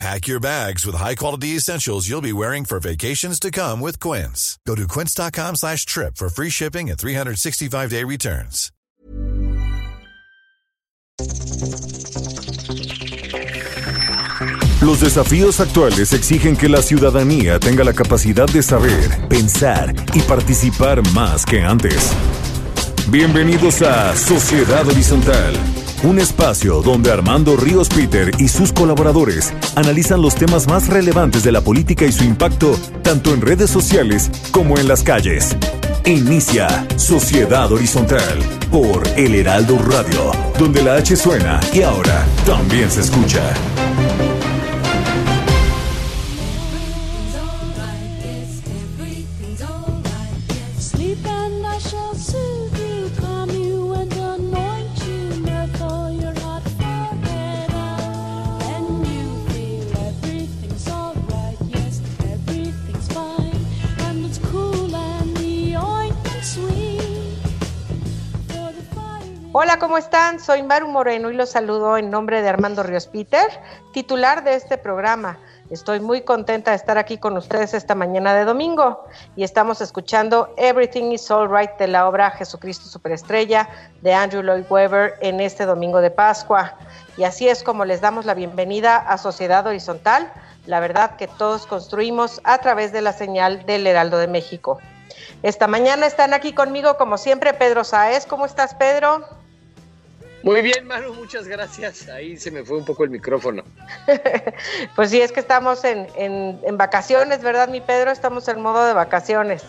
Pack your bags with high-quality essentials you'll be wearing for vacations to come with Quince. Go to quince.com slash trip for free shipping and 365-day returns. Los desafíos actuales exigen que la ciudadanía tenga la capacidad de saber, pensar y participar más que antes. Bienvenidos a Sociedad Horizontal un espacio donde Armando Ríos Peter y sus colaboradores analizan los temas más relevantes de la política y su impacto tanto en redes sociales como en las calles. Inicia Sociedad Horizontal por El Heraldo Radio, donde la H suena y ahora también se escucha. Hola, ¿cómo están? Soy Maru Moreno y los saludo en nombre de Armando Ríos Peter, titular de este programa. Estoy muy contenta de estar aquí con ustedes esta mañana de domingo y estamos escuchando Everything is Alright de la obra Jesucristo Superestrella de Andrew Lloyd Webber en este domingo de Pascua. Y así es como les damos la bienvenida a Sociedad Horizontal, la verdad que todos construimos a través de la señal del Heraldo de México. Esta mañana están aquí conmigo, como siempre, Pedro Saez. ¿Cómo estás, Pedro? Muy bien, Manu, muchas gracias. Ahí se me fue un poco el micrófono. pues sí, es que estamos en, en, vacaciones, ¿verdad, mi Pedro? Estamos en modo de vacaciones.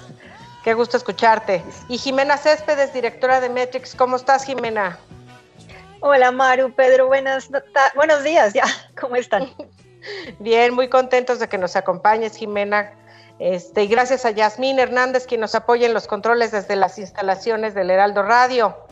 Qué gusto escucharte. Y Jimena Céspedes, directora de Metrix, ¿cómo estás, Jimena? Hola, Maru, Pedro, buenas buenos días, ya, ¿cómo están? Bien, muy contentos de que nos acompañes, Jimena. Este, y gracias a Yasmín Hernández, quien nos apoya en los controles desde las instalaciones del Heraldo Radio.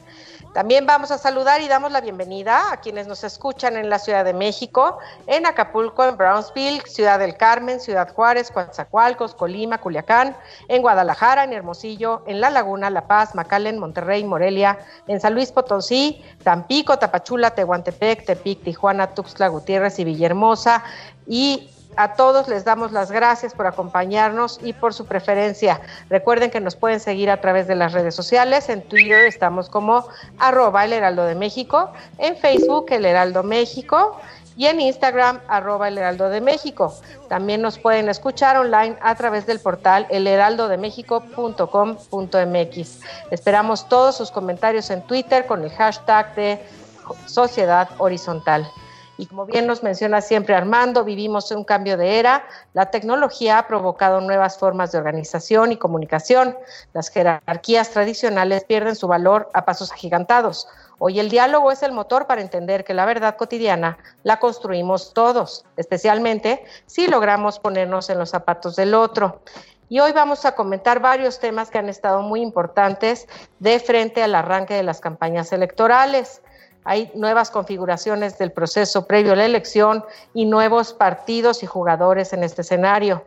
También vamos a saludar y damos la bienvenida a quienes nos escuchan en la Ciudad de México, en Acapulco, en Brownsville, Ciudad del Carmen, Ciudad Juárez, Coatzacoalcos, Colima, Culiacán, en Guadalajara, en Hermosillo, en La Laguna, La Paz, Macalen, Monterrey, Morelia, en San Luis Potosí, Tampico, Tapachula, Tehuantepec, Tepic, Tijuana, Tuxtla Gutiérrez y Villahermosa y a todos les damos las gracias por acompañarnos y por su preferencia. Recuerden que nos pueden seguir a través de las redes sociales. En Twitter estamos como arroba el heraldo de México, en Facebook el heraldo México y en Instagram arroba el heraldo de México. También nos pueden escuchar online a través del portal elheraldodemexico.com.mx. Esperamos todos sus comentarios en Twitter con el hashtag de Sociedad Horizontal. Y como bien nos menciona siempre Armando, vivimos un cambio de era. La tecnología ha provocado nuevas formas de organización y comunicación. Las jerarquías tradicionales pierden su valor a pasos agigantados. Hoy el diálogo es el motor para entender que la verdad cotidiana la construimos todos, especialmente si logramos ponernos en los zapatos del otro. Y hoy vamos a comentar varios temas que han estado muy importantes de frente al arranque de las campañas electorales hay nuevas configuraciones del proceso previo a la elección y nuevos partidos y jugadores en este escenario.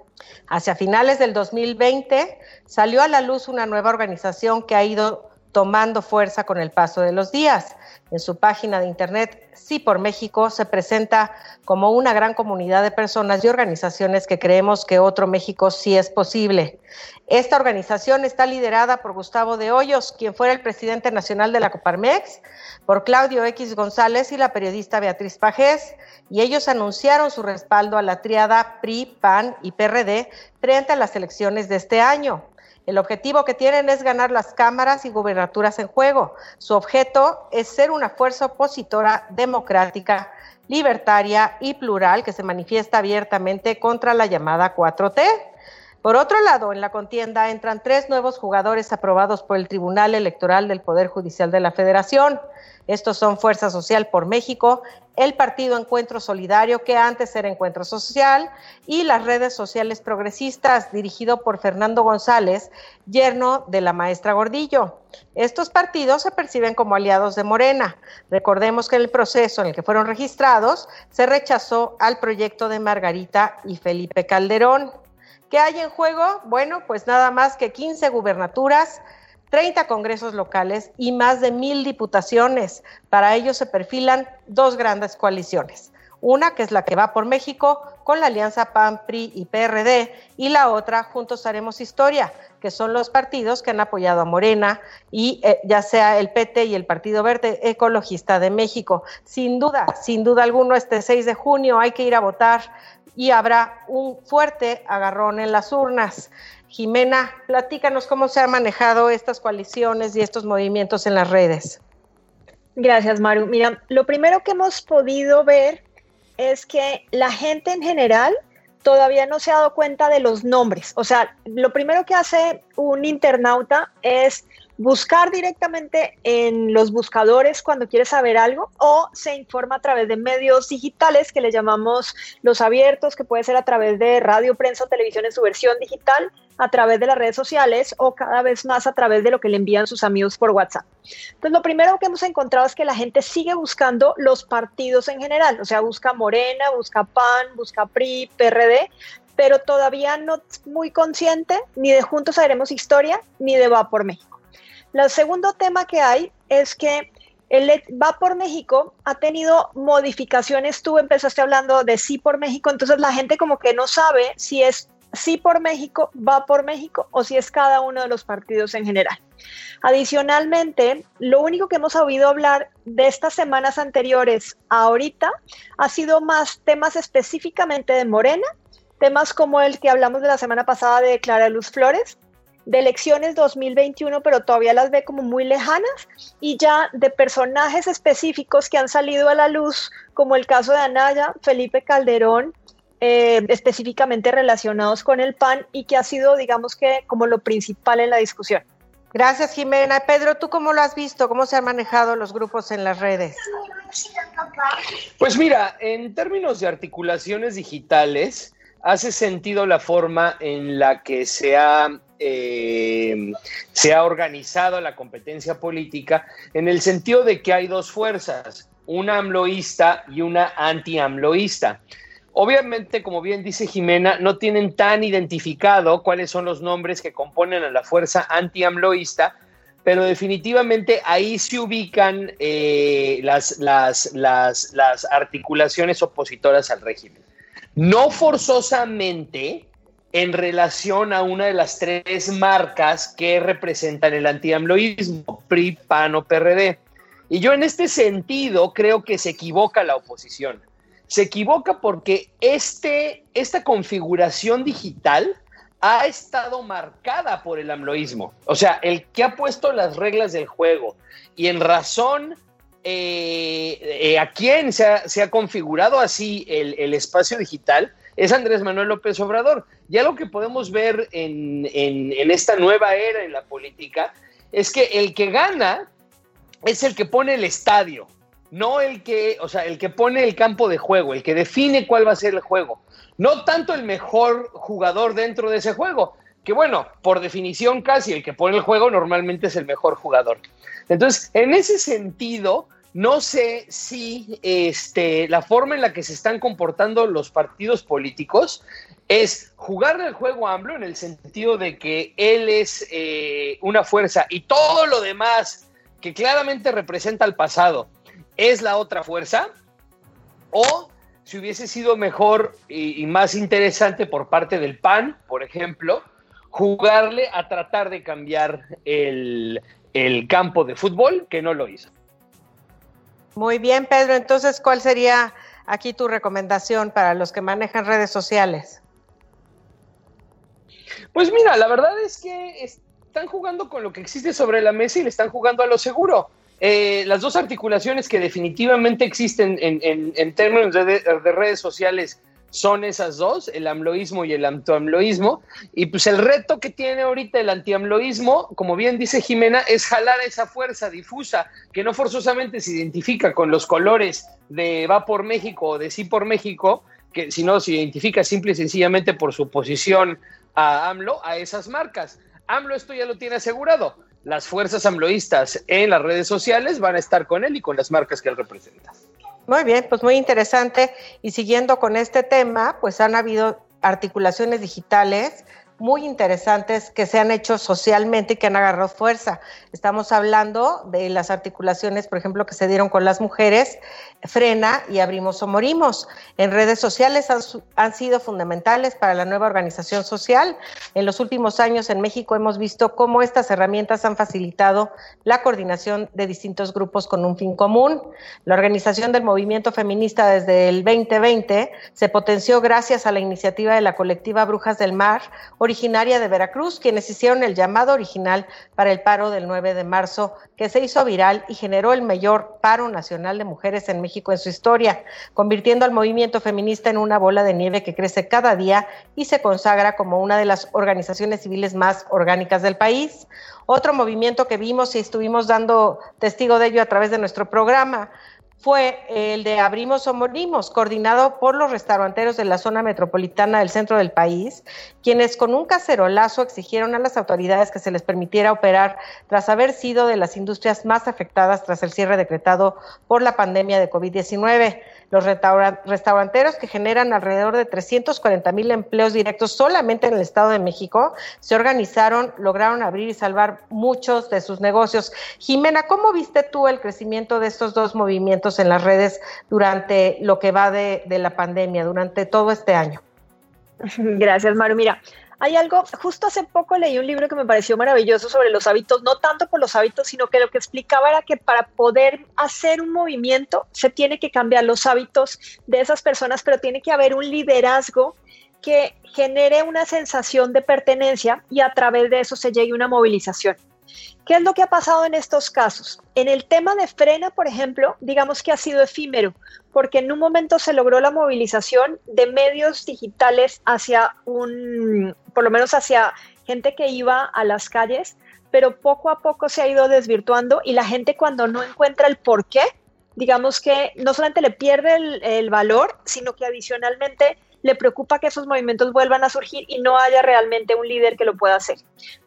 Hacia finales del 2020 salió a la luz una nueva organización que ha ido tomando fuerza con el paso de los días. En su página de internet, Sí por México, se presenta como una gran comunidad de personas y organizaciones que creemos que otro México sí es posible. Esta organización está liderada por Gustavo de Hoyos, quien fuera el presidente nacional de la Coparmex, por Claudio X González y la periodista Beatriz Pajés, y ellos anunciaron su respaldo a la triada PRI, PAN y PRD frente a las elecciones de este año. El objetivo que tienen es ganar las cámaras y gubernaturas en juego. Su objeto es ser una fuerza opositora democrática, libertaria y plural que se manifiesta abiertamente contra la llamada 4T. Por otro lado, en la contienda entran tres nuevos jugadores aprobados por el Tribunal Electoral del Poder Judicial de la Federación. Estos son Fuerza Social por México, el Partido Encuentro Solidario, que antes era Encuentro Social, y las redes sociales progresistas, dirigido por Fernando González, yerno de la maestra Gordillo. Estos partidos se perciben como aliados de Morena. Recordemos que en el proceso en el que fueron registrados se rechazó al proyecto de Margarita y Felipe Calderón. ¿Qué hay en juego? Bueno, pues nada más que 15 gubernaturas, 30 congresos locales y más de mil diputaciones. Para ello se perfilan dos grandes coaliciones. Una que es la que va por México con la alianza PAN, PRI y PRD y la otra Juntos Haremos Historia, que son los partidos que han apoyado a Morena y eh, ya sea el PT y el Partido Verde Ecologista de México. Sin duda, sin duda alguno, este 6 de junio hay que ir a votar y habrá un fuerte agarrón en las urnas. Jimena, platícanos cómo se han manejado estas coaliciones y estos movimientos en las redes. Gracias, Maru. Mira, lo primero que hemos podido ver es que la gente en general todavía no se ha dado cuenta de los nombres. O sea, lo primero que hace un internauta es buscar directamente en los buscadores cuando quiere saber algo o se informa a través de medios digitales que le llamamos los abiertos, que puede ser a través de radio, prensa televisión en su versión digital, a través de las redes sociales o cada vez más a través de lo que le envían sus amigos por WhatsApp. Entonces, lo primero que hemos encontrado es que la gente sigue buscando los partidos en general, o sea, busca Morena, busca PAN, busca PRI, PRD, pero todavía no es muy consciente ni de Juntos Haremos Historia ni de Va por México. El segundo tema que hay es que el Va por México ha tenido modificaciones. Tú empezaste hablando de Sí por México, entonces la gente como que no sabe si es Sí por México, Va por México o si es cada uno de los partidos en general. Adicionalmente, lo único que hemos oído hablar de estas semanas anteriores a ahorita ha sido más temas específicamente de Morena, temas como el que hablamos de la semana pasada de Clara Luz Flores, de elecciones 2021, pero todavía las ve como muy lejanas, y ya de personajes específicos que han salido a la luz, como el caso de Anaya, Felipe Calderón, eh, específicamente relacionados con el PAN y que ha sido, digamos que, como lo principal en la discusión. Gracias, Jimena. Pedro, ¿tú cómo lo has visto? ¿Cómo se han manejado los grupos en las redes? Pues mira, en términos de articulaciones digitales, hace sentido la forma en la que se ha, eh, se ha organizado la competencia política, en el sentido de que hay dos fuerzas, una amloísta y una anti-amloísta. Obviamente, como bien dice Jimena, no tienen tan identificado cuáles son los nombres que componen a la fuerza anti-amloísta, pero definitivamente ahí se ubican eh, las, las, las, las articulaciones opositoras al régimen no forzosamente en relación a una de las tres marcas que representan el antiamloísmo, PRI, PAN o PRD. Y yo en este sentido creo que se equivoca la oposición. Se equivoca porque este, esta configuración digital ha estado marcada por el amloísmo. O sea, el que ha puesto las reglas del juego y en razón eh, eh, a quién se ha, configurado así el, espacio digital es Andrés Manuel López Obrador. Ya lo que podemos ver en, esta nueva era en la política es que el que gana es el que pone el estadio, no el que, o sea, el que pone el campo de juego, el que define cuál va a ser el juego, no tanto el mejor jugador dentro de ese juego, que bueno, por definición casi el que pone el juego normalmente es el mejor jugador. Entonces, en ese sentido, no sé si este, la forma en la que se están comportando los partidos políticos es jugar el juego AMLO en el sentido de que él es eh, una fuerza y todo lo demás que claramente representa el pasado es la otra fuerza, o si hubiese sido mejor y, más interesante por parte del PAN, por ejemplo, jugarle a tratar de cambiar el campo de fútbol, que no lo hizo. Muy bien, Pedro. Entonces, ¿cuál sería aquí tu recomendación para los que manejan redes sociales? Pues mira, la verdad es que están jugando con lo que existe sobre la mesa y le están jugando a lo seguro. Eh, las dos articulaciones que definitivamente existen en, términos de, redes sociales son esas dos, el amloísmo y el antiamloísmo. Y pues el reto que tiene ahorita el antiamloísmo, como bien dice Jimena, es jalar esa fuerza difusa que no forzosamente se identifica con los colores de Va por México o de Sí por México, que sino se identifica simple y sencillamente por su posición a AMLO, a esas marcas. AMLO esto ya lo tiene asegurado. Las fuerzas amloístas en las redes sociales van a estar con él y con las marcas que él representa. Muy bien, pues muy interesante. Y siguiendo con este tema, pues han habido articulaciones digitales muy interesantes que se han hecho socialmente y que han agarrado fuerza. Estamos hablando de las articulaciones, por ejemplo, que se dieron con las mujeres, Frena y Abrimos o Morimos. En redes sociales han, sido fundamentales para la nueva organización social. En los últimos años en México hemos visto cómo estas herramientas han facilitado la coordinación de distintos grupos con un fin común. La organización del movimiento feminista desde el 2020 se potenció gracias a la iniciativa de la colectiva Brujas del Mar, originaria de Veracruz, quienes hicieron el llamado original para el paro del 9 de marzo, que se hizo viral y generó el mayor paro nacional de mujeres en México en su historia, convirtiendo al movimiento feminista en una bola de nieve que crece cada día y se consagra como una de las organizaciones civiles más orgánicas del país. Otro movimiento que vimos y estuvimos dando testigo de ello a través de nuestro programa fue el de Abrimos o Morimos, coordinado por los restauranteros de la zona metropolitana del centro del país, quienes con un cacerolazo exigieron a las autoridades que se les permitiera operar tras haber sido de las industrias más afectadas tras el cierre decretado por la pandemia de COVID-19. Los restauranteros que generan alrededor de 340 mil empleos directos solamente en el Estado de México se organizaron, lograron abrir y salvar muchos de sus negocios. Jimena, ¿cómo viste tú el crecimiento de estos dos movimientos en las redes durante lo que va de, la pandemia, durante todo este año? Gracias, Maru. Mira, hay algo, justo hace poco leí un libro que me pareció maravilloso sobre los hábitos, no tanto por los hábitos, sino que lo que explicaba era que para poder hacer un movimiento se tiene que cambiar los hábitos de esas personas, pero tiene que haber un liderazgo que genere una sensación de pertenencia y a través de eso se llegue a una movilización. ¿Qué es lo que ha pasado en estos casos? En el tema de frena, por ejemplo, digamos que ha sido efímero, porque en un momento se logró la movilización de medios digitales hacia un, por lo menos hacia gente que iba a las calles, pero poco a poco se ha ido desvirtuando y la gente cuando no encuentra el por qué, digamos que no solamente le pierde el, el valor, sino que adicionalmente le preocupa que esos movimientos vuelvan a surgir y no haya realmente un líder que lo pueda hacer.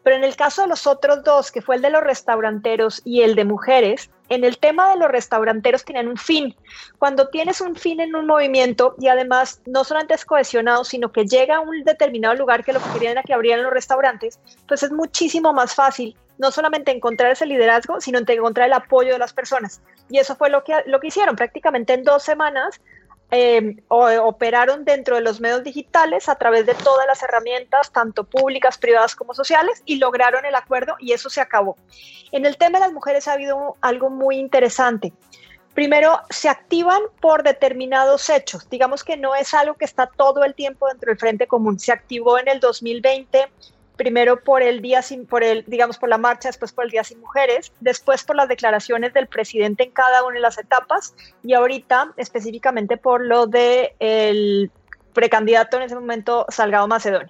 Pero en el caso de los otros dos, que fue el de los restauranteros y el de mujeres, en el tema de los restauranteros tienen un fin. Cuando tienes un fin en un movimiento y además no solamente es cohesionado, sino que llega a un determinado lugar que lo que querían era que abrieran los restaurantes, pues es muchísimo más fácil no solamente encontrar ese liderazgo, sino encontrar el apoyo de las personas. Y eso fue lo que, lo que hicieron. Prácticamente en dos semanas eh, operaron dentro de los medios digitales a través de todas las herramientas, tanto públicas, privadas como sociales, y lograron el acuerdo y eso se acabó. En el tema de las mujeres ha habido algo muy interesante. Primero, se activan por determinados hechos. Digamos que no es algo que está todo el tiempo dentro del Frente Común. Se activó en el 2020 primero por el día sin, por el, digamos, por la marcha, después por el Día Sin Mujeres, después por las declaraciones del presidente en cada una de las etapas y ahorita específicamente por lo de el precandidato en ese momento Salgado Macedonio.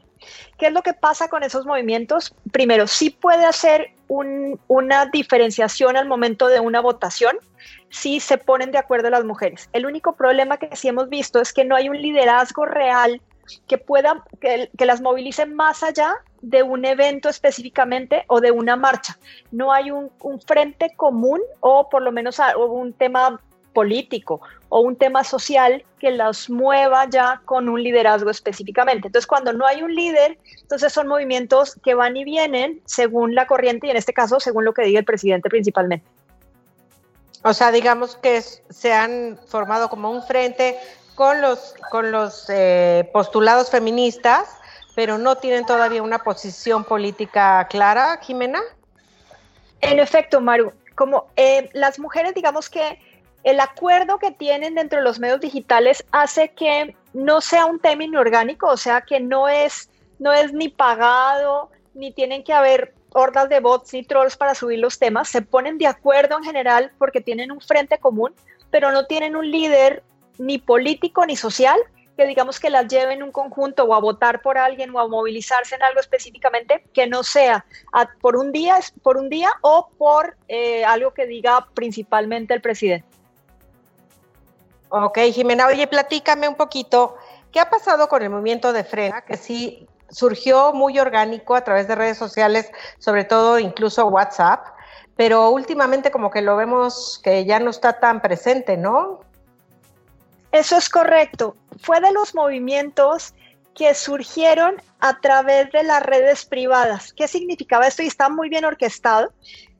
¿Qué es lo que pasa con esos movimientos? Primero, sí puede hacer una diferenciación al momento de una votación si se ponen de acuerdo las mujeres. El único problema que sí hemos visto es que no hay un liderazgo real que puedan, que, las movilicen más allá de un evento específicamente o de una marcha. No hay un, frente común o por lo menos un tema político o un tema social que las mueva ya con un liderazgo específicamente. Entonces, cuando no hay un líder, entonces son movimientos que van y vienen según la corriente y en este caso según lo que diga el presidente principalmente. O sea, digamos que se han formado como un frente con los, con los eh, postulados feministas, pero no tienen todavía una posición política clara, Jimena. En efecto, Maru, como eh, las mujeres, digamos que el acuerdo que tienen dentro de los medios digitales hace que no sea un tema inorgánico, o sea, que no es, no es ni pagado, ni tienen que haber hordas de bots ni trolls para subir los temas, se ponen de acuerdo en general porque tienen un frente común, pero no tienen un líder ni político ni social que digamos que las lleve en un conjunto o a votar por alguien o a movilizarse en algo específicamente que no sea por un día, por un día o por eh, algo que diga principalmente el presidente. Ok, Jimena, oye, platícame un poquito, ¿qué ha pasado con el movimiento de Frena? Que sí surgió muy orgánico a través de redes sociales, sobre todo incluso WhatsApp, pero últimamente como que lo vemos que ya no está tan presente, ¿no? Eso es correcto. Fue de los movimientos que surgieron a través de las redes privadas. ¿Qué significaba esto? Y está muy bien orquestado.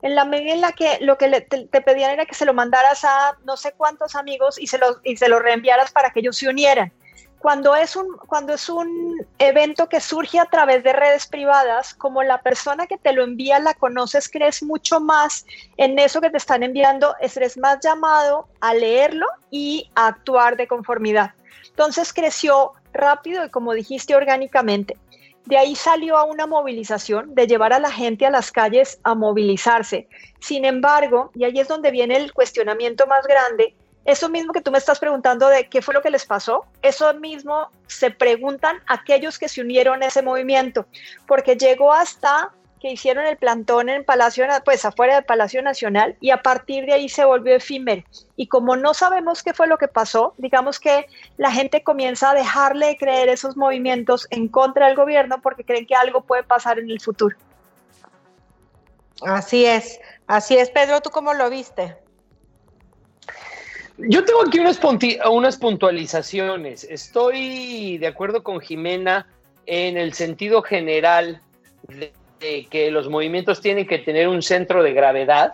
En la medida en la que lo que te, te, pedían era que se lo mandaras a no sé cuántos amigos y se, lo, y se lo reenviaras para que ellos se unieran cuando es un cuando es un evento que surge a través de redes privadas, como la persona que te lo envía la conoces, crees mucho más en eso que te están enviando, eres más llamado a leerlo y a actuar de conformidad. Entonces creció rápido y como dijiste orgánicamente. De ahí salió a una movilización de llevar a la gente a las calles a movilizarse. Sin embargo, y ahí es donde viene el cuestionamiento más grande, eso mismo que tú me estás preguntando de qué fue lo que les pasó, eso mismo se preguntan aquellos que se unieron a ese movimiento, porque llegó hasta que hicieron el plantón en Palacio, pues afuera del Palacio Nacional, y a partir de ahí se volvió efímero. Y como no sabemos qué fue lo que pasó, digamos que la gente comienza a dejarle de creer esos movimientos en contra del gobierno porque creen que algo puede pasar en el futuro. Así es, así es. Pedro, ¿tú cómo lo viste? Yo tengo aquí unas, puntualizaciones. Estoy de acuerdo con Jimena en el sentido general de, que los movimientos tienen que tener un centro de gravedad,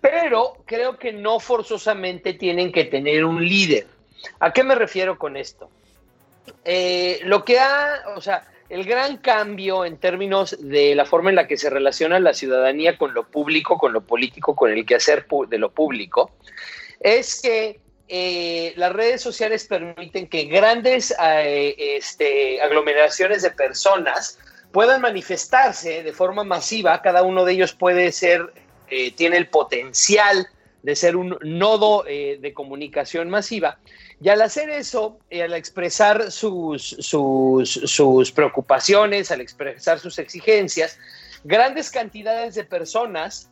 pero creo que no forzosamente tienen que tener un líder. ¿A qué me refiero con esto? Eh, lo que ha, o sea, el gran cambio en términos de la forma en la que se relaciona la ciudadanía con lo público, con lo político, con el quehacer de lo público, es que eh, las redes sociales permiten que grandes eh, este, aglomeraciones de personas puedan manifestarse de forma masiva. Cada uno de ellos puede ser, eh, tiene el potencial de ser un nodo de comunicación masiva. Y al hacer eso, al expresar sus, sus, sus preocupaciones, al expresar sus exigencias, grandes cantidades de personas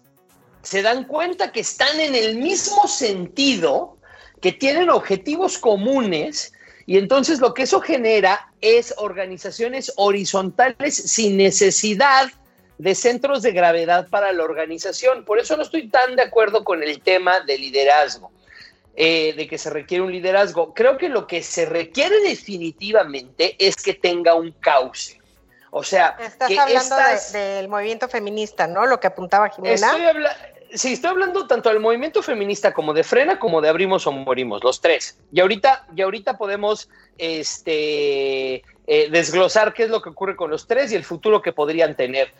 se dan cuenta que están en el mismo sentido que tienen objetivos comunes y entonces lo que eso genera es organizaciones horizontales sin necesidad de centros de gravedad para la organización. Por eso no estoy tan de acuerdo con el tema de liderazgo, eh, de que se requiere un liderazgo. Creo que lo que se requiere definitivamente es que tenga un cauce. O sea, estás hablando del movimiento feminista, ¿no? Lo que apuntaba Jimena. Estoy sí, estoy hablando tanto del movimiento feminista como de Frena, como de Abrimos o Morimos, los tres. Y ahorita, y ahorita podemos este, eh, desglosar qué es lo que ocurre con los tres y el futuro que podrían tener.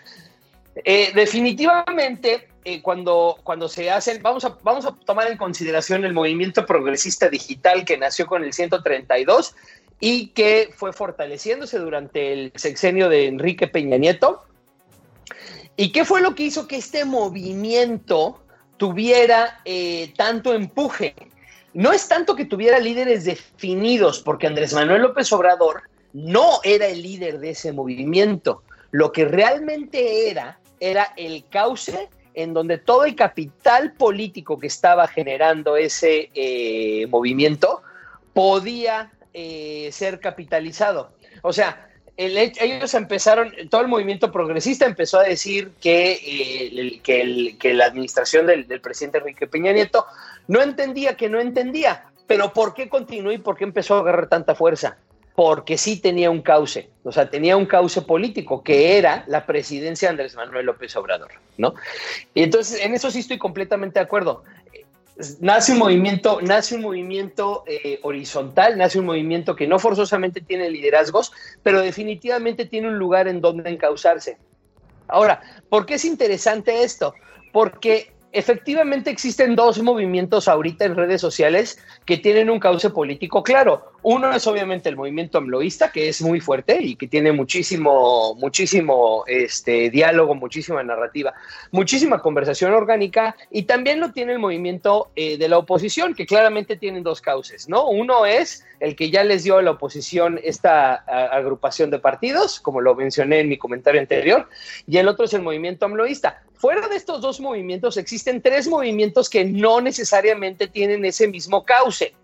Eh, definitivamente, eh, cuando, cuando se hacen, vamos a, vamos a tomar en consideración el movimiento progresista digital que nació con el 132 y que fue fortaleciéndose durante el sexenio de Enrique Peña Nieto ¿Y qué fue lo que hizo que este movimiento tuviera eh, tanto empuje? No es tanto que tuviera líderes definidos, porque Andrés Manuel López Obrador no era el líder de ese movimiento. Lo que realmente era, era el cauce en donde todo el capital político que estaba generando ese eh, movimiento podía eh, ser capitalizado. O sea, ellos empezaron, todo el movimiento progresista empezó a decir que, eh, que, la administración del, presidente Enrique Peña Nieto no entendía que no entendía. Pero ¿por qué continuó y por qué empezó a agarrar tanta fuerza? Porque sí tenía un cauce, o sea, tenía un cauce político, que era la presidencia de Andrés Manuel López Obrador, ¿no? Y entonces, en eso sí estoy completamente de acuerdo nace un movimiento, nace un movimiento eh, horizontal, nace un movimiento que no forzosamente tiene liderazgos, pero definitivamente tiene un lugar en donde encauzarse. Ahora, ¿por qué es interesante esto? Porque efectivamente existen dos movimientos ahorita en redes sociales que tienen un cauce político claro. Uno es obviamente el movimiento amloísta, que es muy fuerte y que tiene muchísimo, muchísimo este, diálogo, muchísima narrativa, muchísima conversación orgánica, y también lo tiene el movimiento eh, de la oposición, que claramente tienen dos cauces, ¿no? Uno es el que ya les dio a la oposición esta agrupación de partidos, como lo mencioné en mi comentario anterior, y el otro es el movimiento amloísta. Fuera de estos dos movimientos existen tres movimientos que no necesariamente tienen ese mismo cauce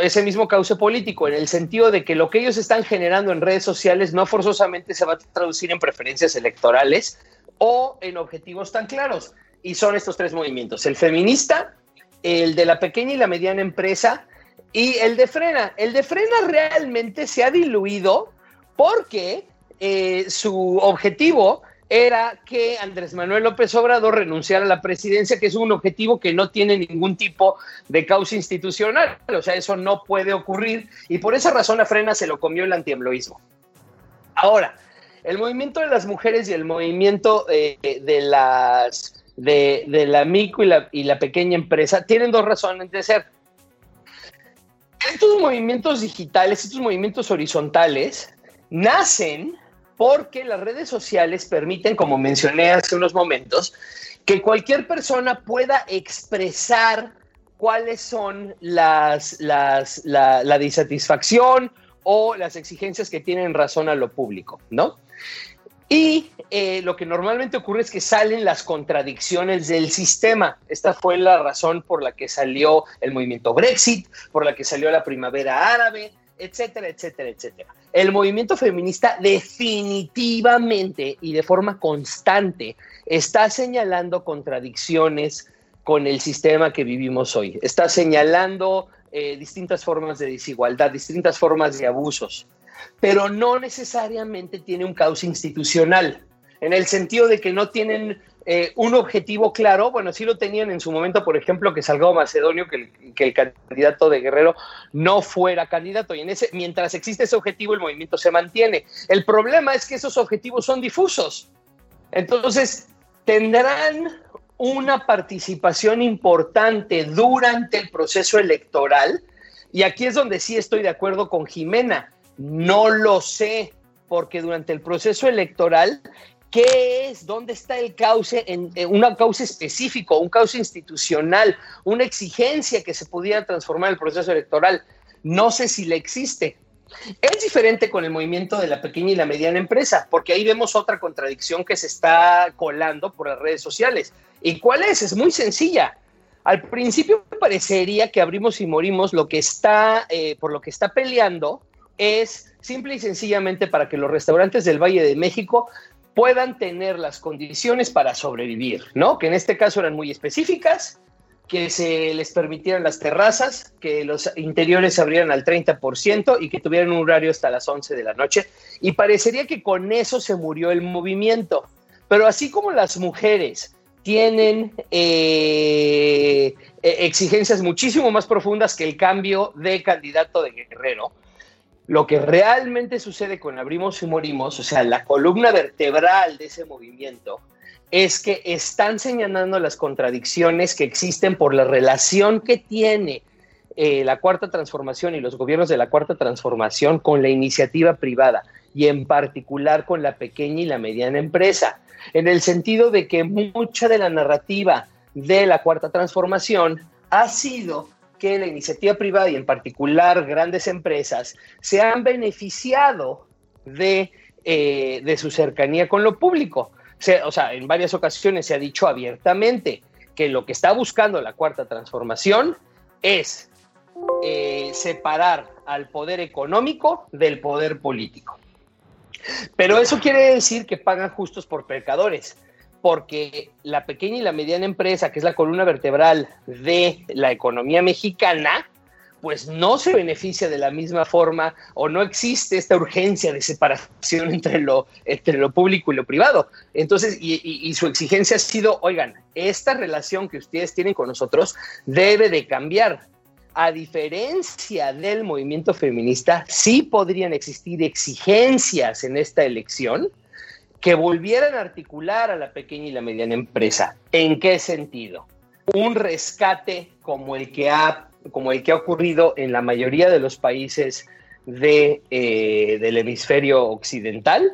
ese mismo cauce político, en el sentido de que lo que ellos están generando en redes sociales no forzosamente se va a traducir en preferencias electorales o en objetivos tan claros. Y son estos tres movimientos, el feminista, el de la pequeña y la mediana empresa y el de frena. El de frena realmente se ha diluido porque eh, su objetivo era que Andrés Manuel López Obrador renunciara a la presidencia, que es un objetivo que no tiene ningún tipo de causa institucional. O sea, eso no puede ocurrir y por esa razón a Frena se lo comió el antiembloísmo. Ahora, el movimiento de las mujeres y el movimiento eh, de las de, la micro y la, y la pequeña empresa tienen dos razones de ser. Estos movimientos digitales, estos movimientos horizontales, nacen porque las redes sociales permiten, como mencioné hace unos momentos, que cualquier persona pueda expresar cuáles son las, las la, disatisfacción o las exigencias que tienen razón a lo público, ¿no? Y eh, lo que normalmente ocurre es que salen las contradicciones del sistema. Esta fue la razón por la que salió el movimiento Brexit, por la que salió la primavera árabe, etcétera, etcétera, etcétera. El movimiento feminista definitivamente y de forma constante está señalando contradicciones con el sistema que vivimos hoy. Está señalando eh, distintas formas de desigualdad, distintas formas de abusos, pero no necesariamente tiene un cauce institucional, en el sentido de que no tienen eh, un objetivo claro, bueno, sí lo tenían en su momento, por ejemplo, que Salgado Macedonio, que el, que el candidato de Guerrero no fuera candidato, y en ese, mientras existe ese objetivo, el movimiento se mantiene. El problema es que esos objetivos son difusos. Entonces, tendrán una participación importante durante el proceso electoral, y aquí es donde sí estoy de acuerdo con Jimena. No lo sé, porque durante el proceso electoral ¿Qué es? ¿Dónde está el cauce? En, un cauce específico, un cauce institucional, una exigencia que se pudiera transformar el proceso electoral. No sé si le existe. Es diferente con el movimiento de la pequeña y la mediana empresa, porque ahí vemos otra contradicción que se está colando por las redes sociales. ¿Y cuál es? Es muy sencilla. Al principio parecería que abrimos y morimos lo que está, eh, por lo que está peleando es simple y sencillamente para que los restaurantes del Valle de México puedan tener las condiciones para sobrevivir, ¿no? Que en este caso eran muy específicas, que se les permitieran las terrazas, que los interiores se abrieran al 30% y que tuvieran un horario hasta las 11 de la noche. Y parecería que con eso se murió el movimiento. Pero así como las mujeres tienen eh, e-, exigencias muchísimo más profundas que el cambio de candidato de Guerrero, lo que realmente sucede con Abrimos y Morimos, o sea, la columna vertebral de ese movimiento, es que están señalando las contradicciones que existen por la relación que tiene eh, la cuarta transformación y los gobiernos de la cuarta transformación con la iniciativa privada y en particular con la pequeña y la mediana empresa, en el sentido de que mucha de la narrativa de la cuarta transformación ha sido que la iniciativa privada y en particular grandes empresas se han beneficiado de, eh, de su cercanía con lo público. o sea, en varias ocasiones se ha dicho abiertamente que lo que está buscando la cuarta transformación es eh, separar al poder económico del poder político. Pero eso quiere decir que pagan justos por pecadores porque la pequeña y la mediana empresa, que es la columna vertebral de la economía mexicana, pues no se beneficia de la misma forma o no existe esta urgencia de separación entre lo, entre lo público y lo privado. Entonces, y, y, su exigencia ha sido, oigan, esta relación que ustedes tienen con nosotros debe de cambiar. A diferencia del movimiento feminista, sí podrían existir exigencias en esta elección, que volvieran a articular a la pequeña y la mediana empresa. ¿En qué sentido? Un rescate como el que ha como el que ha ocurrido en la mayoría de los países de, eh, del hemisferio occidental,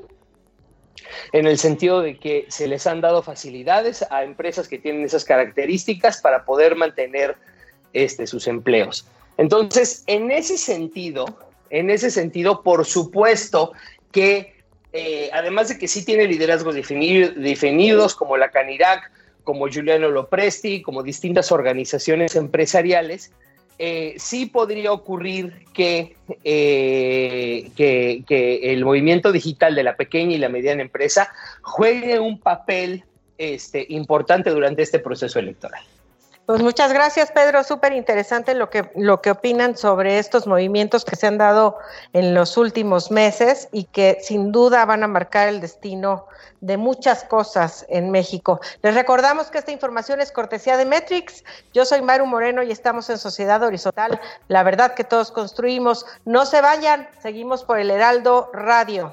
en el sentido de que se les han dado facilidades a empresas que tienen esas características para poder mantener este, sus empleos. Entonces, en ese sentido, en ese sentido, por supuesto que eh, además de que sí tiene liderazgos definidos como la Canirac, como Giuliano Lopresti, como distintas organizaciones empresariales, eh, sí podría ocurrir que, eh, que, que, el movimiento digital de la pequeña y la mediana empresa juegue un papel este, importante durante este proceso electoral. Pues muchas gracias, Pedro. Súper interesante lo que, lo que opinan sobre estos movimientos que se han dado en los últimos meses y que sin duda van a marcar el destino de muchas cosas en México. Les recordamos que esta información es cortesía de Metrix. Yo soy Maru Moreno y estamos en Sociedad Horizontal. La verdad que todos construimos. No se vayan, seguimos por el Heraldo Radio.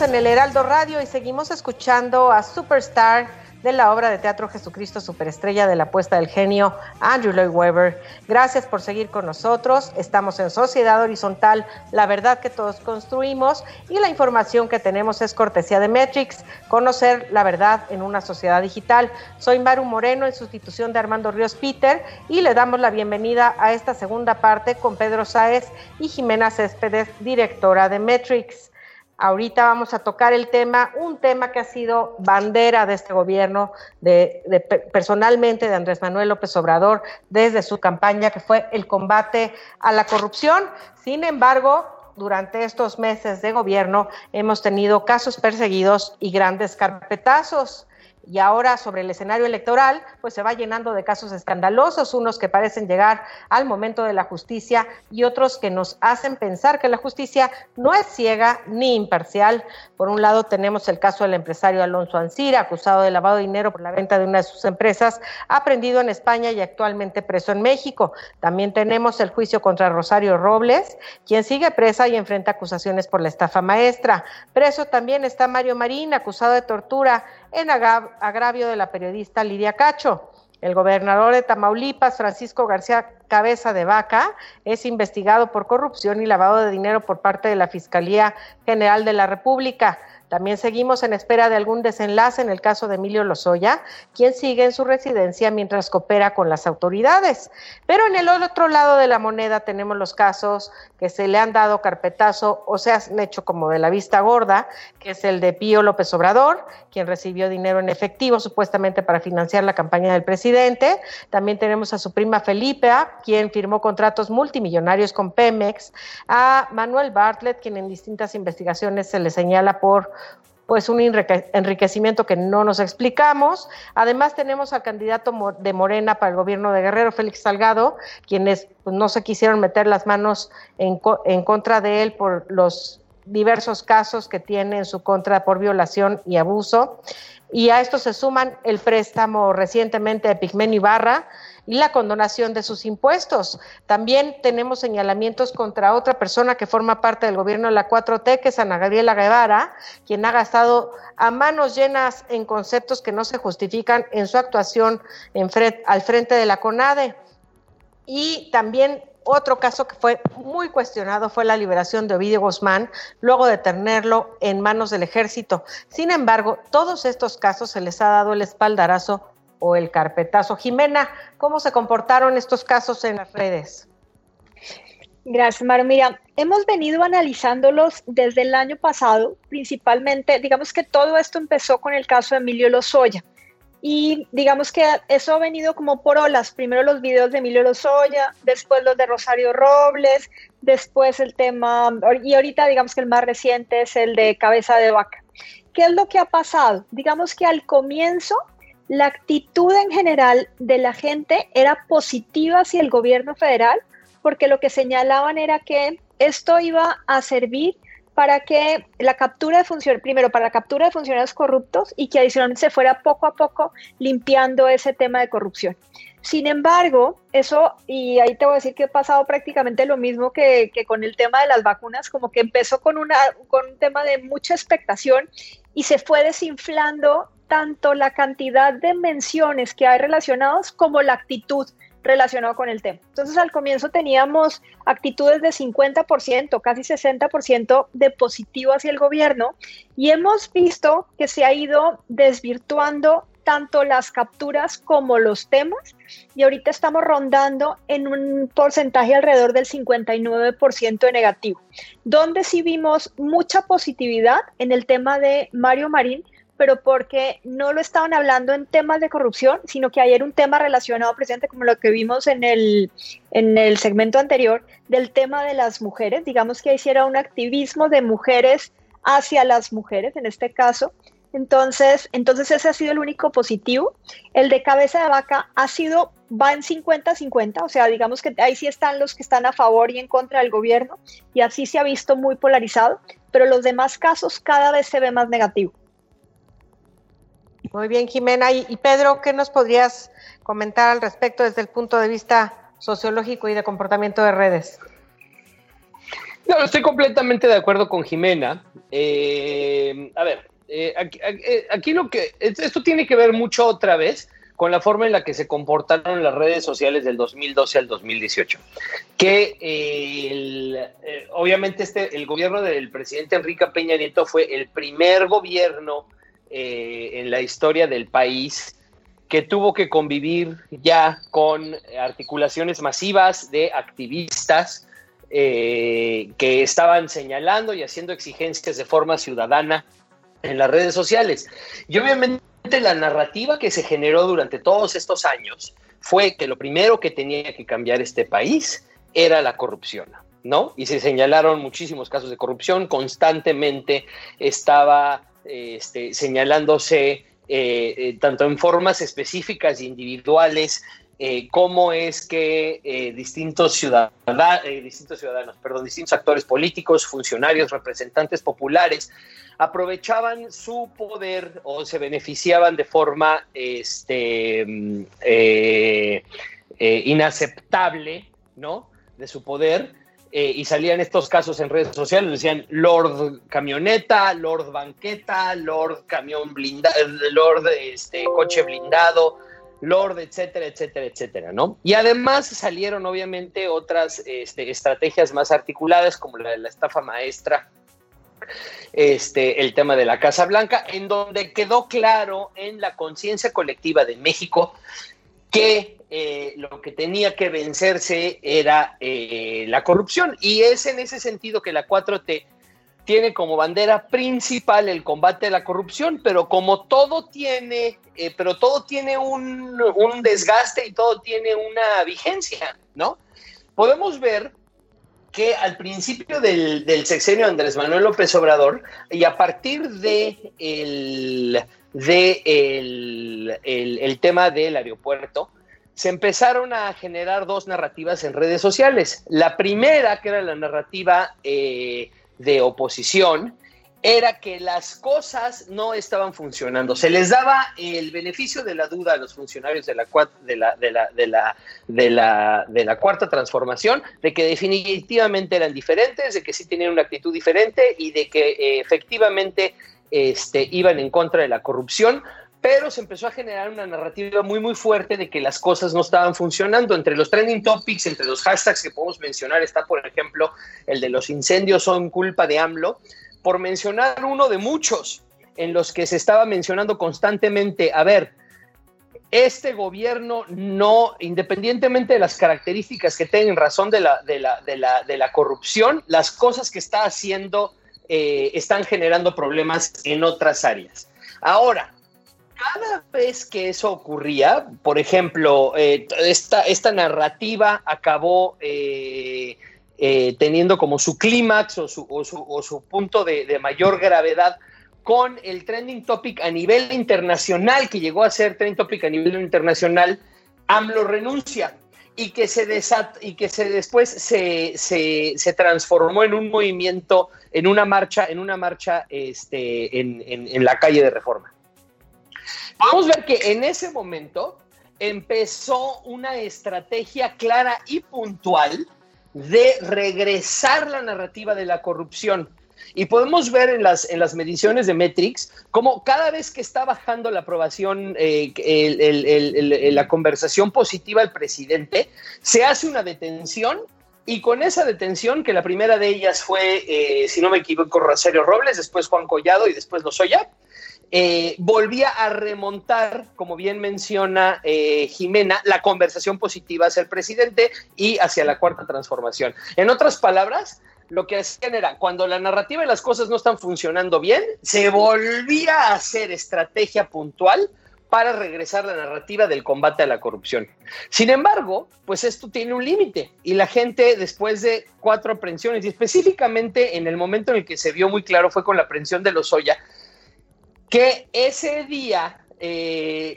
En el Heraldo Radio y seguimos escuchando a Superstar de la obra de teatro Jesucristo Superestrella de la Puesta del Genio, Andrew Lloyd Webber. Gracias por seguir con nosotros. Estamos en Sociedad Horizontal, la verdad que todos construimos y la información que tenemos es cortesía de Metrix, conocer la verdad en una sociedad digital. Soy Maru Moreno en sustitución de Armando Ríos Peter y le damos la bienvenida a esta segunda parte con Pedro Sáez y Jimena Céspedes, directora de Metrix. Ahorita vamos a tocar el tema, un tema que ha sido bandera de este gobierno, de, personalmente de Andrés Manuel López Obrador, desde su campaña, que fue el combate a la corrupción. Sin embargo, durante estos meses de gobierno hemos tenido casos perseguidos y grandes carpetazos y ahora sobre el escenario electoral, pues se va llenando de casos escandalosos, unos que parecen llegar al momento de la justicia y otros que nos hacen pensar que la justicia no es ciega ni imparcial. Por un lado tenemos el caso del empresario Alonso Ancira, acusado de lavado de dinero por la venta de una de sus empresas, aprendido en España y actualmente preso en México. También tenemos el juicio contra Rosario Robles, quien sigue presa y enfrenta acusaciones por la estafa maestra. Preso también está Mario Marín, acusado de tortura en agravio de la periodista Lidia Cacho. El gobernador de Tamaulipas, Francisco García Cabeza de Vaca, es investigado por corrupción y lavado de dinero por parte de la Fiscalía General de la República. También seguimos en espera de algún desenlace en el caso de Emilio Lozoya, quien sigue en su residencia mientras coopera con las autoridades. Pero en el otro lado de la moneda tenemos los casos que se le han dado carpetazo o se han hecho como de la vista gorda, que es el de Pío López Obrador, quien recibió dinero en efectivo supuestamente para financiar la campaña del presidente. También tenemos a su prima Felipe, quien firmó contratos multimillonarios con Pemex, a Manuel Bartlett, quien en distintas investigaciones se le señala por pues un enriquecimiento que no nos explicamos. Además tenemos al candidato de Morena para el gobierno de Guerrero, Félix Salgado, quienes pues, no se quisieron meter las manos en, en contra de él por los diversos casos que tiene en su contra por violación y abuso. Y a esto se suman el préstamo recientemente de Pigmenio Ibarra, y la condonación de sus impuestos. También tenemos señalamientos contra otra persona que forma parte del gobierno de la 4T, que es Ana Gabriela Guevara, quien ha gastado a manos llenas en conceptos que no se justifican en su actuación al frente de la CONADE. Y también otro caso que fue muy cuestionado fue la liberación de Ovidio Guzmán, luego de tenerlo en manos del ejército. Sin embargo, todos estos casos se les ha dado el espaldarazo o el carpetazo. Jimena, ¿cómo se comportaron estos casos en las redes? Gracias, Maru. Mira, hemos venido analizándolos desde el año pasado, principalmente, digamos que todo esto empezó con el caso de Emilio Lozoya. Y digamos que eso ha venido como por olas. Primero los videos de Emilio Lozoya, después los de Rosario Robles, después el tema, y ahorita digamos que el más reciente es el de Cabeza de Vaca. ¿Qué es lo que ha pasado? Digamos que al comienzo la actitud en general de la gente era positiva hacia el gobierno federal, porque lo que señalaban era que esto iba a servir para que la captura de funcionarios, primero para la captura de funcionarios corruptos y que adicionalmente se fuera poco a poco limpiando ese tema de corrupción. Sin embargo, eso, y ahí te voy a decir que ha pasado prácticamente lo mismo que, que con el tema de las vacunas, como que empezó con, una, con un tema de mucha expectación y se fue desinflando tanto la cantidad de menciones que hay relacionados como la actitud relacionada con el tema. Entonces al comienzo teníamos actitudes de 50%, casi 60% de positivo hacia el gobierno y hemos visto que se ha ido desvirtuando tanto las capturas como los temas y ahorita estamos rondando en un porcentaje alrededor del 59% de negativo, donde sí vimos mucha positividad en el tema de Mario Marín, pero porque no lo estaban hablando en temas de corrupción, sino que ayer un tema relacionado, presente como lo que vimos en el, en el segmento anterior, del tema de las mujeres. Digamos que hiciera un activismo de mujeres hacia las mujeres, en este caso. Entonces, entonces ese ha sido el único positivo. El de cabeza de vaca ha sido, va en 50-50, o sea, digamos que ahí sí están los que están a favor y en contra del gobierno, y así se ha visto muy polarizado, pero los demás casos cada vez se ve más negativo. Muy bien, Jimena. Y, Pedro, ¿qué nos podrías comentar al respecto desde el punto de vista sociológico y de comportamiento de redes? No, estoy completamente de acuerdo con Jimena. Eh, a ver, eh, eh, aquí, lo que esto tiene que ver mucho otra vez con la forma en la que se comportaron las redes sociales del 2012 al 2018. Que obviamente este, el gobierno del presidente Enrique Peña Nieto fue el primer gobierno eh, en la historia del país que tuvo que convivir ya con articulaciones masivas de activistas eh, que estaban señalando y haciendo exigencias de forma ciudadana en las redes sociales. Y obviamente la narrativa que se generó durante todos estos años fue que lo primero que tenía que cambiar este país era la corrupción. ¿no? Y se señalaron muchísimos casos de corrupción, constantemente estaba este, señalándose eh, eh, tanto en formas específicas e individuales eh, cómo es que distintos, ciudadanos, distintos ciudadanos, perdón, distintos actores políticos, funcionarios, representantes populares, aprovechaban su poder o se beneficiaban de forma este, mm, inaceptable, ¿no? De su poder eh, y salían estos casos en redes sociales, decían Lord Camioneta, Lord Banqueta, Lord Camión blindado, Lord este, Coche blindado, Lord, etcétera, etcétera, etcétera, ¿no? Y además salieron obviamente otras este, estrategias más articuladas, como la de la estafa maestra este, el tema de la Casa Blanca, en donde quedó claro en la conciencia colectiva de México que eh, lo que tenía que vencerse era eh, la corrupción. Y es en ese sentido que la 4T tiene como bandera principal el combate a la corrupción, pero como todo tiene, eh, pero todo tiene un, un, desgaste y todo tiene una vigencia, ¿no? Podemos ver que al principio del, sexenio Andrés Manuel López Obrador y a partir de de el, tema del aeropuerto, se empezaron a generar dos narrativas en redes sociales. La primera, que era la narrativa eh, de oposición, era que las cosas no estaban funcionando. Se les daba el beneficio de la duda a los funcionarios de la cuarta transformación, de que definitivamente eran diferentes, de que sí tenían una actitud diferente y de que eh, efectivamente este, iban en contra de la corrupción, pero se empezó a generar una narrativa muy, muy fuerte de que las cosas no estaban funcionando. Entre los trending topics, entre los hashtags que podemos mencionar, está, por ejemplo, el de los incendios son culpa de AMLO, por mencionar uno de muchos en los que se estaba mencionando constantemente, a ver, este gobierno no, independientemente de las características que tengan razón de la, de la, de la, de la corrupción, las cosas que está haciendo eh, están generando problemas en otras áreas. Ahora, cada vez que eso ocurría, por ejemplo, eh, esta, esta, narrativa acabó eh, eh, teniendo como su clímax o su, o, su, punto de, mayor gravedad con el trending topic a nivel internacional, que llegó a ser trending topic a nivel internacional, AMLO renuncia y que se desat y que se después se, se, se, transformó en un movimiento, en una marcha, en una marcha este, en, en, en la calle de reforma. Vamos a ver que en ese momento empezó una estrategia clara y puntual de regresar la narrativa de la corrupción. Y podemos ver en las, en las mediciones de Metrix cómo cada vez que está bajando la aprobación, eh, la conversación positiva del presidente, se hace una detención y con esa detención, que la primera de ellas fue, eh, si no me equivoco, Rosario Robles, después Juan Collado y después Lozoya, eh, volvía a remontar, como bien menciona eh, Jimena, la conversación positiva hacia el presidente y hacia la cuarta transformación. En otras palabras, lo que hacían era, cuando la narrativa y las cosas no están funcionando bien, se volvía a hacer estrategia puntual para regresar la narrativa del combate a la corrupción. Sin embargo, pues esto tiene un límite y la gente después de cuatro aprehensiones y específicamente en el momento en el que se vio muy claro fue con la aprehensión de Lozoya, que ese día eh,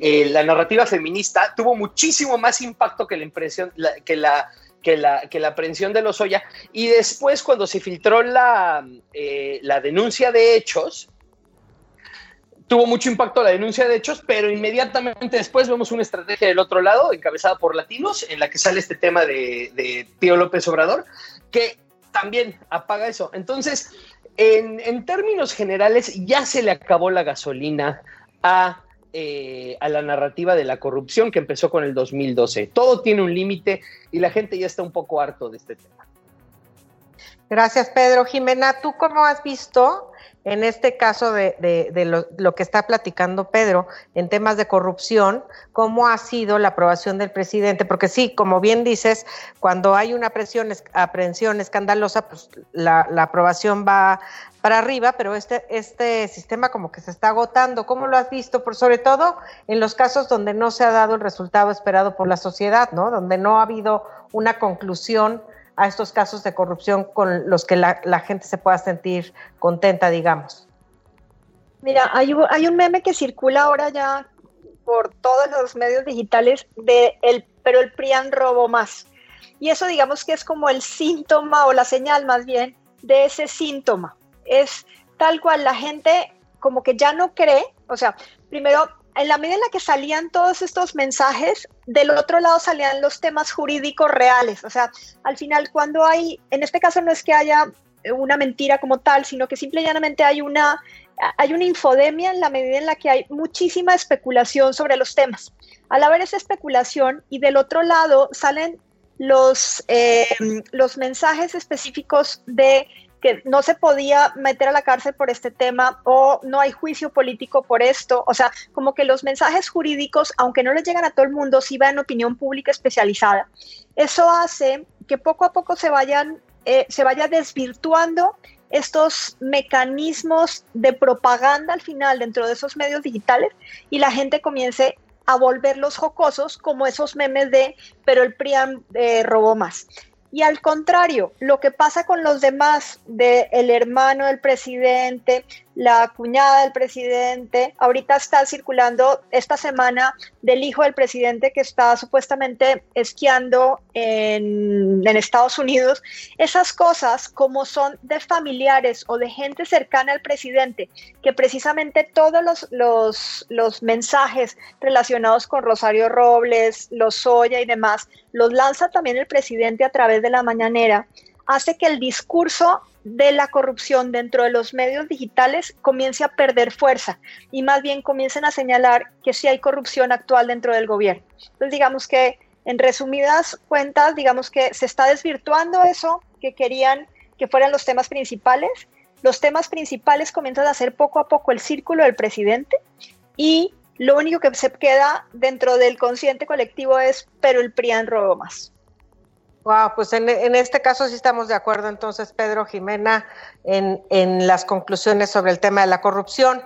el, la narrativa feminista tuvo muchísimo más impacto que la impresión, que la que la, que la aprehensión de Lozoya y después cuando se filtró la, eh, la denuncia de hechos, tuvo mucho impacto la denuncia de hechos, pero inmediatamente después vemos una estrategia del otro lado, encabezada por latinos, en la que sale este tema de, de Tío López Obrador, que también apaga eso. Entonces, en, en, términos generales, ya se le acabó la gasolina a, eh, a, la narrativa de la corrupción que empezó con el 2012. Todo tiene un límite y la gente ya está un poco harto de este tema. Gracias, Pedro. Jimena, ¿tú cómo has visto en este caso de, de, de lo, que está platicando Pedro en temas de corrupción, cómo ha sido la aprobación del presidente, porque sí, como bien dices, cuando hay una presión, aprehensión escandalosa, pues la, la aprobación va para arriba, pero este, este sistema como que se está agotando. ¿Cómo lo has visto? Por sobre todo en los casos donde no se ha dado el resultado esperado por la sociedad, ¿no? Donde no ha habido una conclusión a estos casos de corrupción con los que la, gente se pueda sentir contenta, digamos. Mira, hay, hay, un meme que circula ahora ya por todos los medios digitales de el, pero el PRIAN robó más. Y eso digamos que es como el síntoma o la señal más bien de ese síntoma. Es tal cual la gente como que ya no cree, o sea, primero en la medida en la que salían todos estos mensajes, del otro lado salían los temas jurídicos reales. O sea, al final cuando hay, en este caso no es que haya una mentira como tal, sino que simple y llanamente hay una, hay una infodemia en la medida en la que hay muchísima especulación sobre los temas. Al haber esa especulación y del otro lado salen los, eh, los mensajes específicos de que no se podía meter a la cárcel por este tema o no hay juicio político por esto. O sea, como que los mensajes jurídicos, aunque no les llegan a todo el mundo, sí van en opinión pública especializada. Eso hace que poco a poco se vayan, eh, se vaya desvirtuando estos mecanismos de propaganda al final dentro de esos medios digitales y la gente comience a volverlos jocosos como esos memes de pero el PRIAM eh, robó más. Y al contrario, lo que pasa con los demás, de el hermano del presidente, la cuñada del presidente. Ahorita está circulando esta semana del hijo del presidente que está supuestamente esquiando en, Estados Unidos. Esas cosas, como son de familiares o de gente cercana al presidente, que precisamente todos los, los, los mensajes relacionados con Rosario Robles, Lozoya y demás, los lanza también el presidente a través de la mañanera, hace que el discurso de la corrupción dentro de los medios digitales comience a perder fuerza y más bien comiencen a señalar que sí hay corrupción actual dentro del gobierno. Entonces, digamos que en resumidas cuentas, digamos que se está desvirtuando eso que querían que fueran los temas principales. Los temas principales comienzan a ser poco a poco el círculo del presidente y lo único que se queda dentro del consciente colectivo es, pero el PRIAN robó más. Wow, pues en, este caso sí estamos de acuerdo entonces, Pedro Jimena, en, las conclusiones sobre el tema de la corrupción.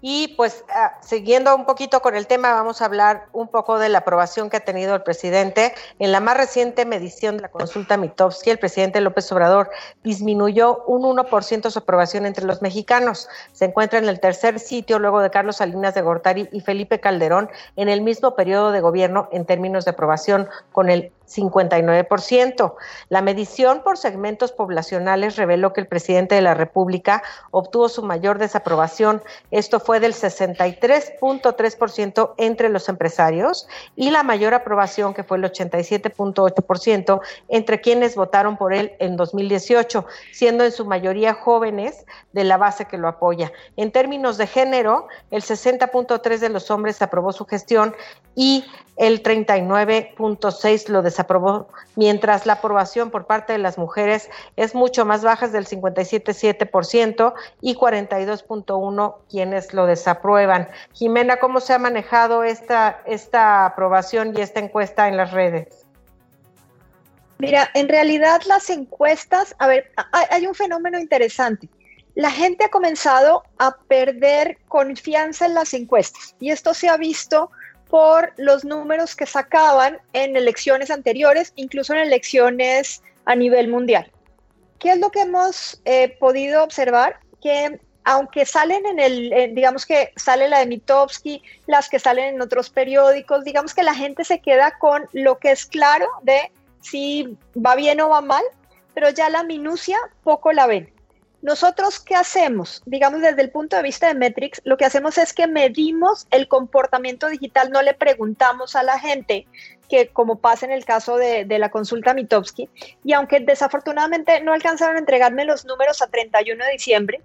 Y pues ah, siguiendo un poquito con el tema, vamos a hablar un poco de la aprobación que ha tenido el presidente. En la más reciente medición de la consulta Mitowski, el presidente López Obrador disminuyó un 1% su aprobación entre los mexicanos. Se encuentra en el tercer sitio luego de Carlos Salinas de Gortari y Felipe Calderón en el mismo periodo de gobierno en términos de aprobación con el 59%. La medición por segmentos poblacionales reveló que el presidente de la República obtuvo su mayor desaprobación. Esto fue del 63.3% entre los empresarios y la mayor aprobación, que fue el 87.8%, entre quienes votaron por él en 2018, siendo en su mayoría jóvenes de la base que lo apoya. En términos de género, el 60.3% de los hombres aprobó su gestión y el 39.6 lo desaprobó, mientras la aprobación por parte de las mujeres es mucho más baja, es del 57.7% y 42.1 quienes lo desaprueban. Jimena, ¿cómo se ha manejado esta, esta aprobación y esta encuesta en las redes? Mira, en realidad las encuestas, a ver, hay un fenómeno interesante. La gente ha comenzado a perder confianza en las encuestas y esto se ha visto por los números que sacaban en elecciones anteriores, incluso en elecciones a nivel mundial. ¿Qué es lo que hemos eh, podido observar? Que aunque salen en el, digamos que sale la de Mitowski, las que salen en otros periódicos, digamos que la gente se queda con lo que es claro de si va bien o va mal, pero ya la minucia poco la ven. Nosotros, ¿qué hacemos? Digamos, desde el punto de vista de Metrics, lo que hacemos es que medimos el comportamiento digital, no le preguntamos a la gente, que como pasa en el caso de, la consulta Mitowski, y aunque desafortunadamente no alcanzaron a entregarme los números a 31 de diciembre,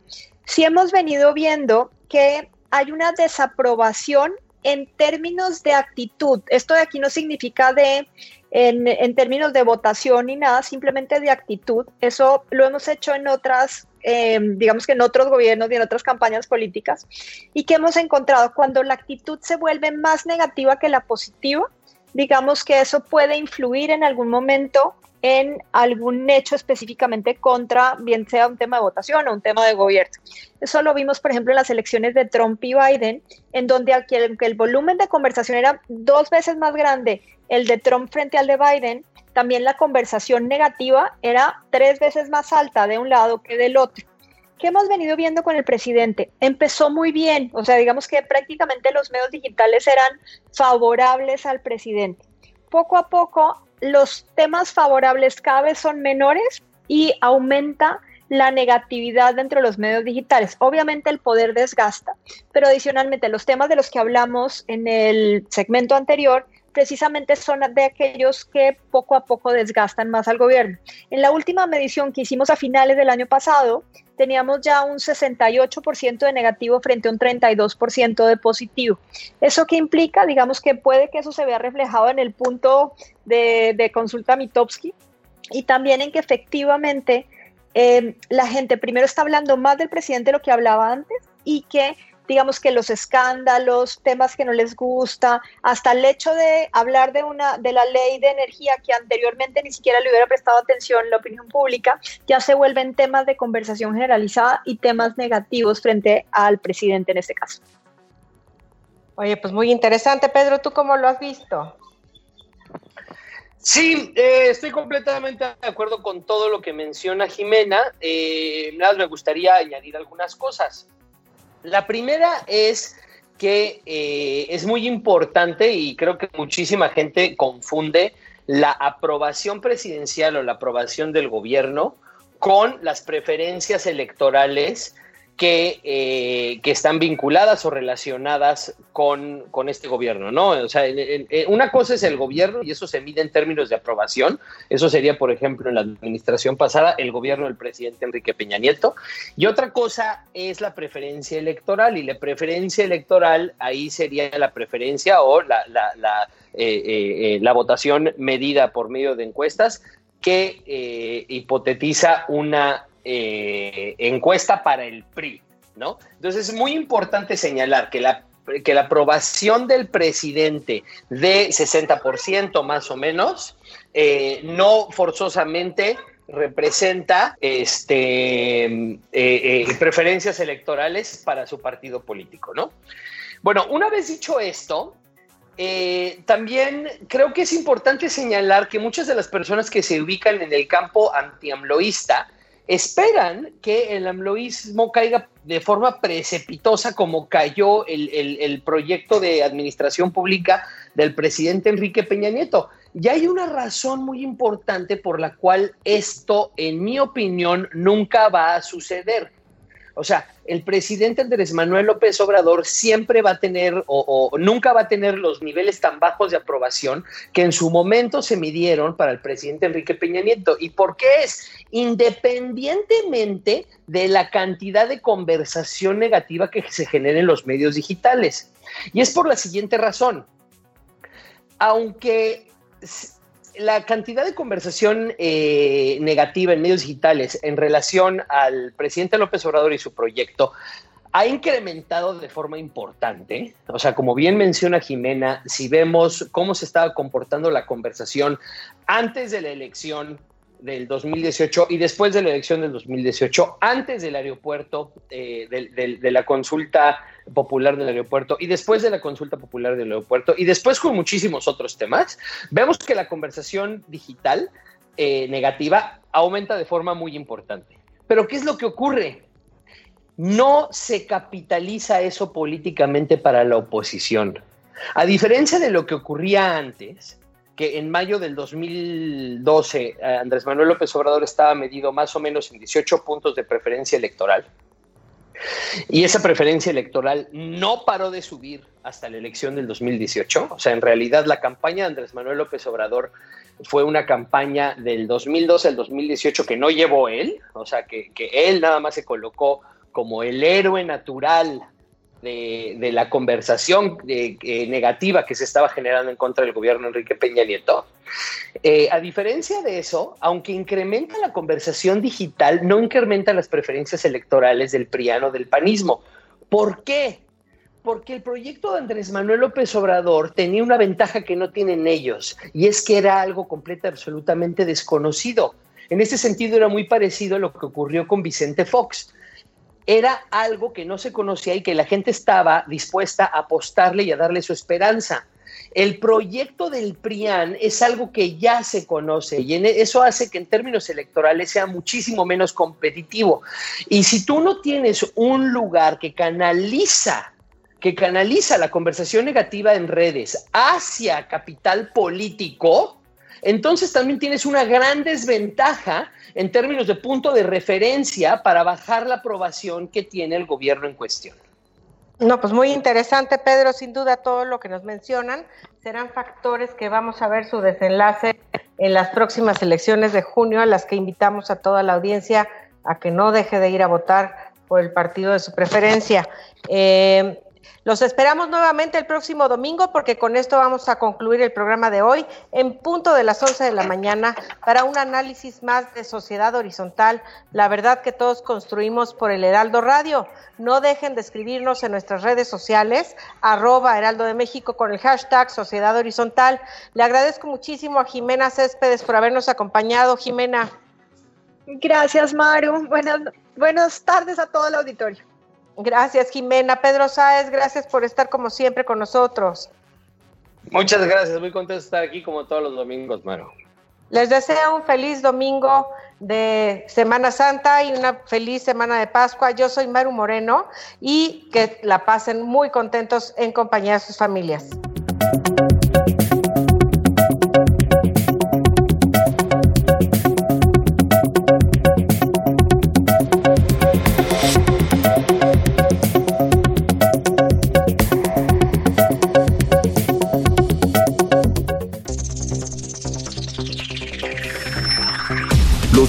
sí hemos venido viendo que hay una desaprobación en términos de actitud. Esto de aquí no significa de en, términos de votación ni nada, simplemente de actitud. Eso lo hemos hecho en otras eh, digamos que en otros gobiernos y en otras campañas políticas, y que hemos encontrado cuando la actitud se vuelve más negativa que la positiva, digamos que eso puede influir en algún momento en algún hecho específicamente contra, bien sea un tema de votación o un tema de gobierno. Eso lo vimos, por ejemplo, en las elecciones de Trump y Biden, en donde el, el volumen de conversación era dos veces más grande el de Trump frente al de Biden, también la conversación negativa era tres veces más alta de un lado que del otro. ¿Qué hemos venido viendo con el presidente? Empezó muy bien, o sea, digamos que prácticamente los medios digitales eran favorables al presidente. Poco a poco los temas favorables cada son menores y aumenta la negatividad dentro de los medios digitales. Obviamente el poder desgasta, pero adicionalmente los temas de los que hablamos en el segmento anterior precisamente son de aquellos que poco a poco desgastan más al gobierno. En la última medición que hicimos a finales del año pasado, teníamos ya un 68% de negativo frente a un 32% de positivo. ¿Eso qué implica? Digamos que puede que eso se vea reflejado en el punto de, de consulta Mitowski y también en que efectivamente eh, la gente primero está hablando más del presidente de lo que hablaba antes y que digamos que los escándalos, temas que no les gusta, hasta el hecho de hablar de una de la ley de energía que anteriormente ni siquiera le hubiera prestado atención la opinión pública, ya se vuelven temas de conversación generalizada y temas negativos frente al presidente en este caso. Oye, pues muy interesante, Pedro, ¿tú cómo lo has visto? Sí, eh, estoy completamente de acuerdo con todo lo que menciona Jimena. Eh, nada, me gustaría añadir algunas cosas. La primera es que eh, es muy importante y creo que muchísima gente confunde la aprobación presidencial o la aprobación del gobierno con las preferencias electorales que, eh, que, están vinculadas o relacionadas con, con, este gobierno, ¿no? O sea, una cosa es el gobierno y eso se mide en términos de aprobación. Eso sería, por ejemplo, en la administración pasada, el gobierno del presidente Enrique Peña Nieto. Y otra cosa es la preferencia electoral y la preferencia electoral ahí sería la preferencia o la, la, la, eh, eh, la votación medida por medio de encuestas que hipotetiza una eh, encuesta para el PRI, ¿no? Entonces es muy importante señalar que la, que la aprobación del presidente de 60% más o menos, eh, no forzosamente representa este, eh, preferencias electorales para su partido político, ¿no? Bueno, una vez dicho esto, también creo que es importante señalar que muchas de las personas que se ubican en el campo antiamloísta esperan que el amloísmo caiga de forma precipitosa como cayó el, proyecto de administración pública del presidente Enrique Peña Nieto. Y hay una razón muy importante por la cual esto, en mi opinión, nunca va a suceder. O sea, el presidente Andrés Manuel López Obrador siempre va a tener o, nunca va a tener los niveles tan bajos de aprobación que en su momento se midieron para el presidente Enrique Peña Nieto. ¿Y por qué es? Independientemente de la cantidad de conversación negativa que se genera en los medios digitales. Y es por la siguiente razón. Aunque la cantidad de conversación eh, negativa en medios digitales en relación al presidente López Obrador y su proyecto ha incrementado de forma importante. O sea, como bien menciona Jimena, si vemos cómo se estaba comportando la conversación antes de la elección del 2018 y después de la elección del 2018, antes del aeropuerto, eh, de, la consulta popular del aeropuerto y después de la consulta popular del aeropuerto y después con muchísimos otros temas, vemos que la conversación digital eh, negativa aumenta de forma muy importante. Pero ¿qué es lo que ocurre? No se capitaliza eso políticamente para la oposición. A diferencia de lo que ocurría antes, que en mayo del 2012 eh, Andrés Manuel López Obrador estaba medido más o menos en 18 puntos de preferencia electoral. Y esa preferencia electoral no paró de subir hasta la elección del 2018. O sea, en realidad la campaña de Andrés Manuel López Obrador fue una campaña del 2012 al 2018 que no llevó él. O sea, que, que él nada más se colocó como el héroe natural de, la conversación eh, negativa que se estaba generando en contra del gobierno Enrique Peña Nieto. Eh, a diferencia de eso, aunque incrementa la conversación digital, no incrementa las preferencias electorales del priano del panismo. ¿Por qué? Porque el proyecto de Andrés Manuel López Obrador tenía una ventaja que no tienen ellos, y es que era algo completo, absolutamente desconocido. En ese sentido era muy parecido a lo que ocurrió con Vicente Fox era algo que no se conocía y que la gente estaba dispuesta a apostarle y a darle su esperanza. El proyecto del PRIAN es algo que ya se conoce y e, eso hace que en términos electorales sea muchísimo menos competitivo. Y si tú no tienes un lugar que canaliza, que canaliza la conversación negativa en redes hacia capital político, entonces también tienes una gran desventaja en términos de punto de referencia para bajar la aprobación que tiene el gobierno en cuestión. No, pues muy interesante, Pedro. Sin duda, todo lo que nos mencionan serán factores que vamos a ver su desenlace en las próximas elecciones de junio, a las que invitamos a toda la audiencia a que no deje de ir a votar por el partido de su preferencia. Eh, Los esperamos nuevamente el próximo domingo porque con esto vamos a concluir el programa de hoy en punto de las 11 de la mañana para un análisis más de sociedad horizontal, la verdad que todos construimos por el Heraldo Radio. No dejen de escribirnos en nuestras redes sociales, arroba Heraldo de México con el hashtag Sociedad Horizontal. Le agradezco muchísimo a Jimena Céspedes por habernos acompañado. Jimena. Gracias, Maru. Buenas, buenas tardes a todo el auditorio. Gracias, Jimena. Pedro Sáez, gracias por estar como siempre con nosotros. Muchas gracias, muy contento de estar aquí como todos los domingos, Maru. Les deseo un feliz domingo de Semana Santa y una feliz semana de Pascua. Yo soy Maru Moreno y que la pasen muy contentos en compañía de sus familias.